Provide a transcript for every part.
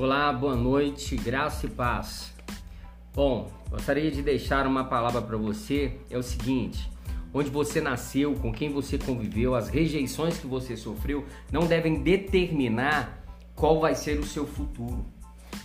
Olá, boa noite, graça e paz. Bom, gostaria de deixar uma palavra para você. É o seguinte: onde você nasceu, com quem você conviveu, as rejeições que você sofreu, não devem determinar qual vai ser o seu futuro.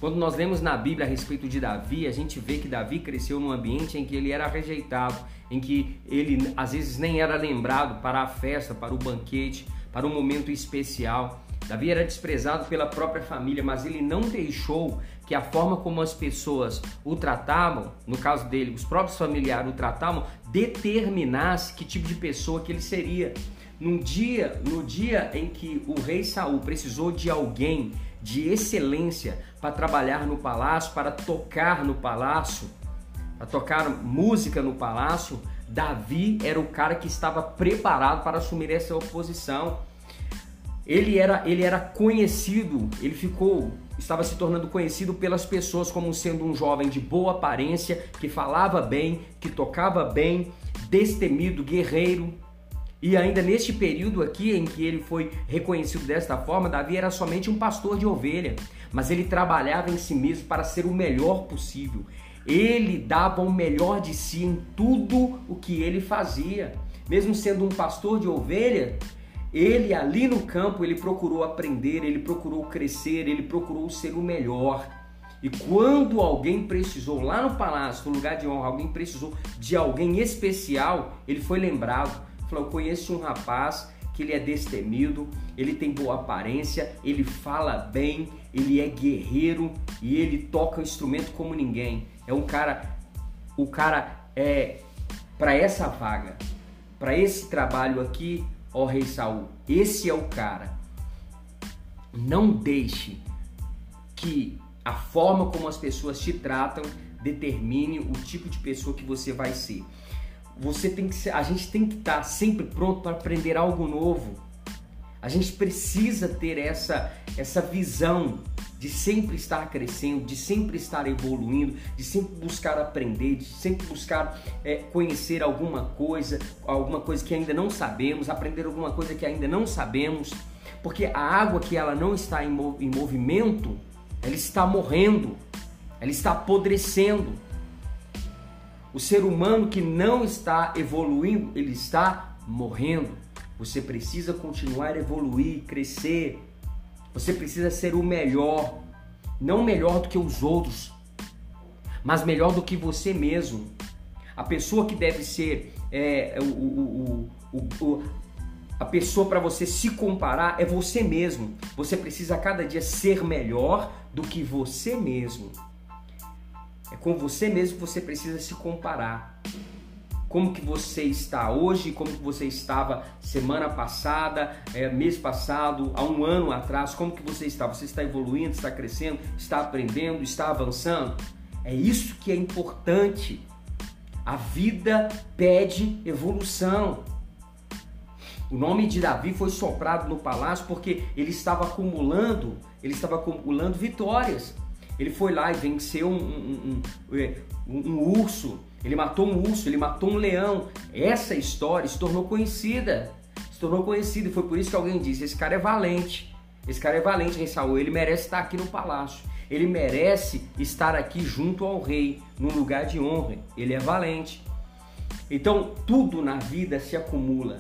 Quando nós lemos na Bíblia a respeito de Davi, a gente vê que Davi cresceu num ambiente em que ele era rejeitado, em que ele às vezes nem era lembrado para a festa, para o banquete, para um momento especial. Davi era desprezado pela própria família, mas ele não deixou que a forma como as pessoas o tratavam, no caso dele, os próprios familiares o tratavam, determinasse que tipo de pessoa que ele seria. Num dia, no dia em que o rei Saul precisou de alguém de excelência para trabalhar no palácio, para tocar no palácio, para tocar música no palácio, Davi era o cara que estava preparado para assumir essa oposição. Ele era, ele era conhecido, ele ficou, estava se tornando conhecido pelas pessoas como sendo um jovem de boa aparência, que falava bem, que tocava bem, destemido, guerreiro. E ainda neste período aqui em que ele foi reconhecido desta forma, Davi era somente um pastor de ovelha, mas ele trabalhava em si mesmo para ser o melhor possível. Ele dava o melhor de si em tudo o que ele fazia. Mesmo sendo um pastor de ovelha, ele ali no campo, ele procurou aprender, ele procurou crescer, ele procurou ser o melhor. E quando alguém precisou, lá no palácio, no lugar de honra, alguém precisou de alguém especial, ele foi lembrado. Falou: conheço um rapaz que ele é destemido, ele tem boa aparência, ele fala bem, ele é guerreiro e ele toca o instrumento como ninguém. É um cara, o cara é para essa vaga, para esse trabalho aqui, ó rei Saul, esse é o cara. Não deixe que a forma como as pessoas te tratam determine o tipo de pessoa que você vai ser. Você tem que ser, a gente tem que estar sempre pronto para aprender algo novo. A gente precisa ter essa essa visão de sempre estar crescendo, de sempre estar evoluindo, de sempre buscar aprender, de sempre buscar é, conhecer alguma coisa, alguma coisa que ainda não sabemos, aprender alguma coisa que ainda não sabemos, porque a água que ela não está em, mov em movimento, ela está morrendo, ela está apodrecendo. O ser humano que não está evoluindo, ele está morrendo. Você precisa continuar a evoluir, crescer, você precisa ser o melhor, não melhor do que os outros, mas melhor do que você mesmo. A pessoa que deve ser é, o, o, o, a pessoa para você se comparar é você mesmo. Você precisa cada dia ser melhor do que você mesmo. É com você mesmo que você precisa se comparar como que você está hoje, como que você estava semana passada, é, mês passado, há um ano atrás, como que você está? Você está evoluindo, está crescendo, está aprendendo, está avançando? É isso que é importante. A vida pede evolução. O nome de Davi foi soprado no palácio porque ele estava acumulando, ele estava acumulando vitórias. Ele foi lá e venceu um, um, um, é, um urso, ele matou um urso, ele matou um leão. Essa história se tornou conhecida. Se tornou conhecida e foi por isso que alguém disse: esse cara é valente. Esse cara é valente, rei Saul. Ele merece estar aqui no palácio. Ele merece estar aqui junto ao rei, num lugar de honra. Ele é valente. Então, tudo na vida se acumula.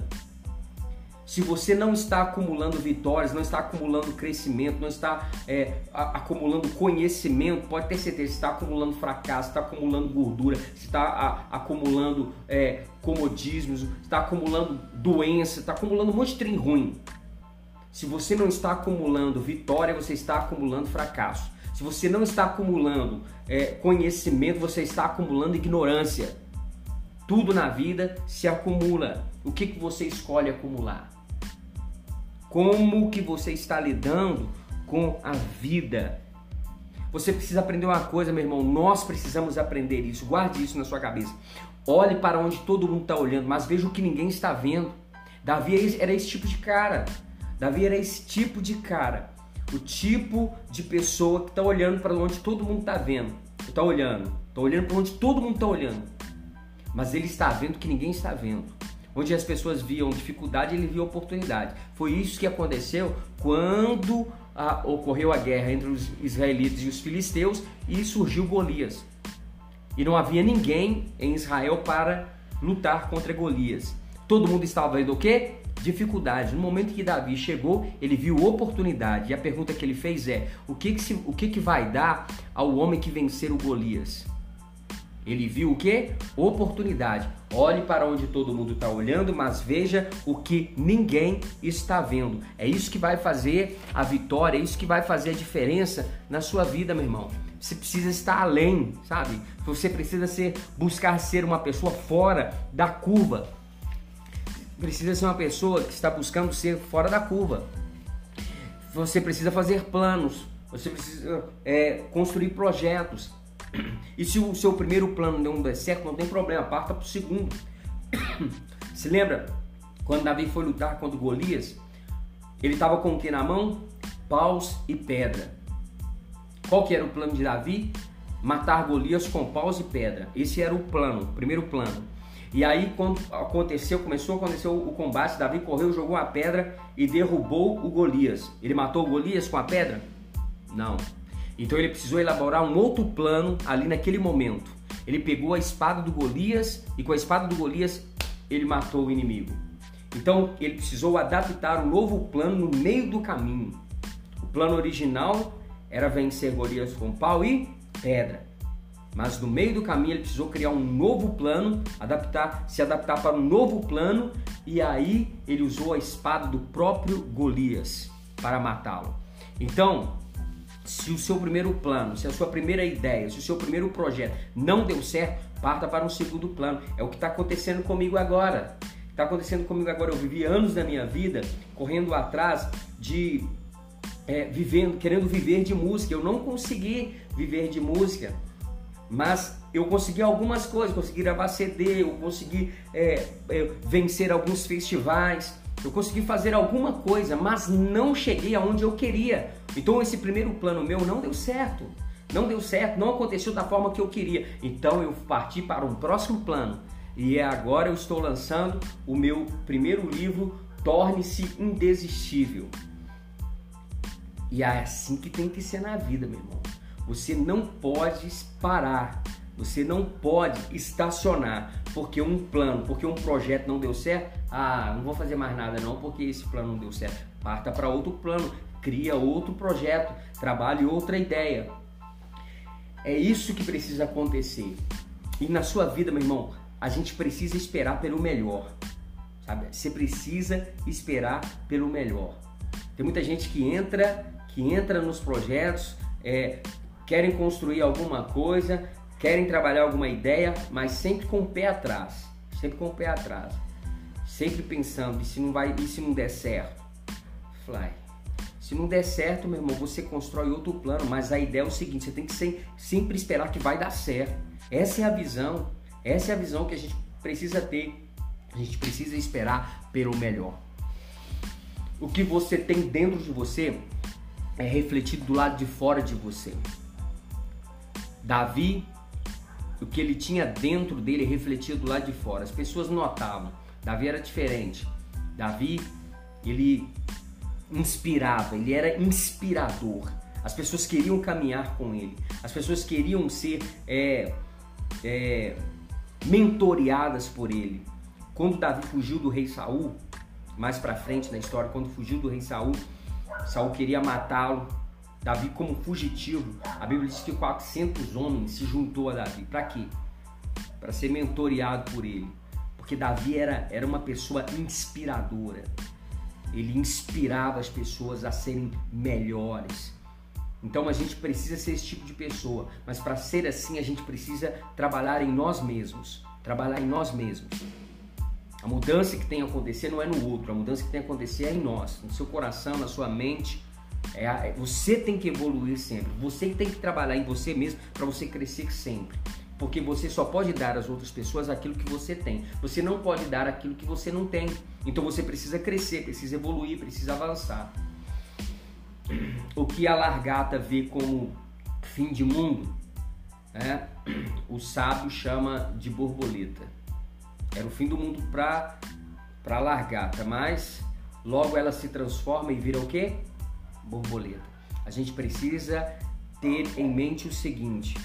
Se você não está acumulando vitórias, não está acumulando crescimento, não está é, acumulando conhecimento, pode ter certeza, está acumulando fracasso, está acumulando gordura, está a, acumulando é, comodismos, está acumulando doença, está acumulando um monte de trem ruim. Se você não está acumulando vitória, você está acumulando fracasso. Se você não está acumulando é, conhecimento, você está acumulando ignorância. Tudo na vida se acumula. O que, que você escolhe acumular? Como que você está lidando com a vida? Você precisa aprender uma coisa, meu irmão. Nós precisamos aprender isso. Guarde isso na sua cabeça. Olhe para onde todo mundo está olhando, mas veja o que ninguém está vendo. Davi era esse tipo de cara. Davi era esse tipo de cara. O tipo de pessoa que está olhando para onde todo mundo está vendo. Está olhando. Está olhando para onde todo mundo está olhando. Mas ele está vendo que ninguém está vendo. Onde as pessoas viam dificuldade, ele viu oportunidade. Foi isso que aconteceu quando a, ocorreu a guerra entre os israelitas e os filisteus e surgiu Golias. E não havia ninguém em Israel para lutar contra Golias. Todo mundo estava vendo o quê? Dificuldade. No momento que Davi chegou, ele viu oportunidade. E a pergunta que ele fez é: o que, que, se, o que, que vai dar ao homem que vencer o Golias? Ele viu o que? Oportunidade. Olhe para onde todo mundo está olhando, mas veja o que ninguém está vendo. É isso que vai fazer a vitória, é isso que vai fazer a diferença na sua vida, meu irmão. Você precisa estar além, sabe? Você precisa ser, buscar ser uma pessoa fora da curva. Precisa ser uma pessoa que está buscando ser fora da curva. Você precisa fazer planos. Você precisa é, construir projetos. E se o seu primeiro plano não der certo, não tem problema, parta para o segundo. Se lembra quando Davi foi lutar contra Golias? Ele estava com o que na mão? Paus e pedra. Qual que era o plano de Davi? Matar Golias com paus e pedra. Esse era o plano, o primeiro plano. E aí quando aconteceu, começou a acontecer o combate, Davi correu, jogou a pedra e derrubou o Golias. Ele matou o Golias com a pedra? Não. Então ele precisou elaborar um outro plano ali naquele momento. Ele pegou a espada do Golias e com a espada do Golias ele matou o inimigo. Então ele precisou adaptar um novo plano no meio do caminho. O plano original era vencer Golias com pau e pedra. Mas no meio do caminho ele precisou criar um novo plano, adaptar, se adaptar para um novo plano, e aí ele usou a espada do próprio Golias para matá-lo. Então, se o seu primeiro plano, se a sua primeira ideia, se o seu primeiro projeto não deu certo, parta para um segundo plano. É o que está acontecendo comigo agora. Está acontecendo comigo agora. Eu vivi anos da minha vida correndo atrás de é, vivendo, querendo viver de música. Eu não consegui viver de música, mas eu consegui algumas coisas. Consegui gravar CD, eu consegui é, é, vencer alguns festivais eu consegui fazer alguma coisa, mas não cheguei aonde eu queria. Então esse primeiro plano meu não deu certo. Não deu certo, não aconteceu da forma que eu queria. Então eu parti para um próximo plano. E é agora eu estou lançando o meu primeiro livro, Torne-se Indesistível. E é assim que tem que ser na vida, meu irmão. Você não pode parar. Você não pode estacionar porque um plano, porque um projeto não deu certo. Ah, não vou fazer mais nada não porque esse plano não deu certo. Parta para outro plano, cria outro projeto, trabalhe outra ideia. É isso que precisa acontecer. E na sua vida, meu irmão, a gente precisa esperar pelo melhor. Sabe? Você precisa esperar pelo melhor. Tem muita gente que entra, que entra nos projetos, é, querem construir alguma coisa, querem trabalhar alguma ideia, mas sempre com o pé atrás, sempre com o pé atrás, sempre pensando e se não vai, e se não der certo, fly. Se não der certo, meu irmão, você constrói outro plano, mas a ideia é o seguinte: você tem que sempre esperar que vai dar certo. Essa é a visão, essa é a visão que a gente precisa ter. A gente precisa esperar pelo melhor. O que você tem dentro de você é refletido do lado de fora de você. Davi o que ele tinha dentro dele refletia do lado de fora. As pessoas notavam. Davi era diferente. Davi, ele inspirava, ele era inspirador. As pessoas queriam caminhar com ele. As pessoas queriam ser é, é, mentoreadas por ele. Quando Davi fugiu do rei Saul, mais para frente na história, quando fugiu do rei Saul, Saul queria matá-lo. Davi como fugitivo, a Bíblia diz que 400 homens se juntou a Davi. Para quê? Para ser mentoreado por ele. Porque Davi era, era uma pessoa inspiradora. Ele inspirava as pessoas a serem melhores. Então a gente precisa ser esse tipo de pessoa, mas para ser assim a gente precisa trabalhar em nós mesmos, trabalhar em nós mesmos. A mudança que tem a acontecer não é no outro, a mudança que tem a acontecer é em nós, no seu coração, na sua mente, é, é, você tem que evoluir sempre. Você tem que trabalhar em você mesmo para você crescer sempre. Porque você só pode dar às outras pessoas aquilo que você tem. Você não pode dar aquilo que você não tem. Então você precisa crescer, precisa evoluir, precisa avançar. O que a largata vê como fim de mundo, né? o sábio chama de borboleta. Era o fim do mundo para a largata, mas logo ela se transforma e vira o quê? borboleta. A gente precisa ter em mente o seguinte: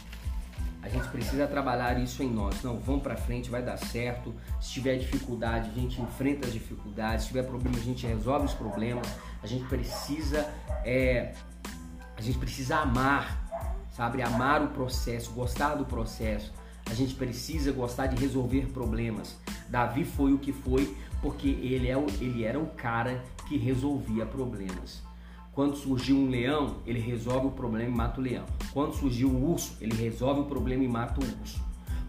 a gente precisa trabalhar isso em nós. Não, vamos para frente, vai dar certo. Se tiver dificuldade, a gente enfrenta as dificuldades. Se tiver problema, a gente resolve os problemas. A gente precisa, é, a gente precisa amar, sabe? Amar o processo, gostar do processo. A gente precisa gostar de resolver problemas. Davi foi o que foi porque ele, é ele era o cara que resolvia problemas. Quando surgiu um leão, ele resolve o problema e mata o leão. Quando surgiu um urso, ele resolve o problema e mata o urso.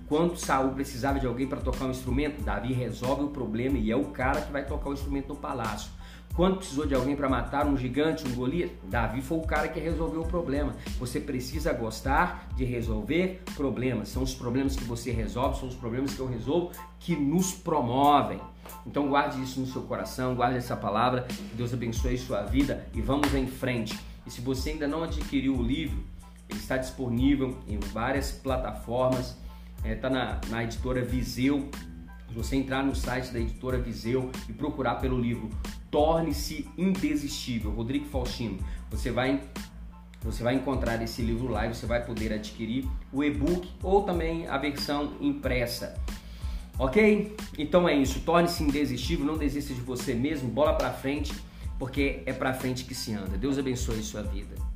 Quando Saul precisava de alguém para tocar um instrumento, Davi resolve o problema e é o cara que vai tocar o instrumento no palácio. Quando precisou de alguém para matar um gigante, um Golias, Davi foi o cara que resolveu o problema. Você precisa gostar de resolver problemas. São os problemas que você resolve, são os problemas que eu resolvo que nos promovem. Então guarde isso no seu coração, guarde essa palavra, que Deus abençoe sua vida e vamos em frente. E se você ainda não adquiriu o livro, ele está disponível em várias plataformas, está é, na, na editora Viseu. Se você entrar no site da editora Viseu e procurar pelo livro Torne-se Indesistível, Rodrigo Faustino, você vai você vai encontrar esse livro lá e você vai poder adquirir o e-book ou também a versão impressa. Ok? Então é isso. Torne-se indesistível, não desista de você mesmo, bola pra frente, porque é pra frente que se anda. Deus abençoe sua vida.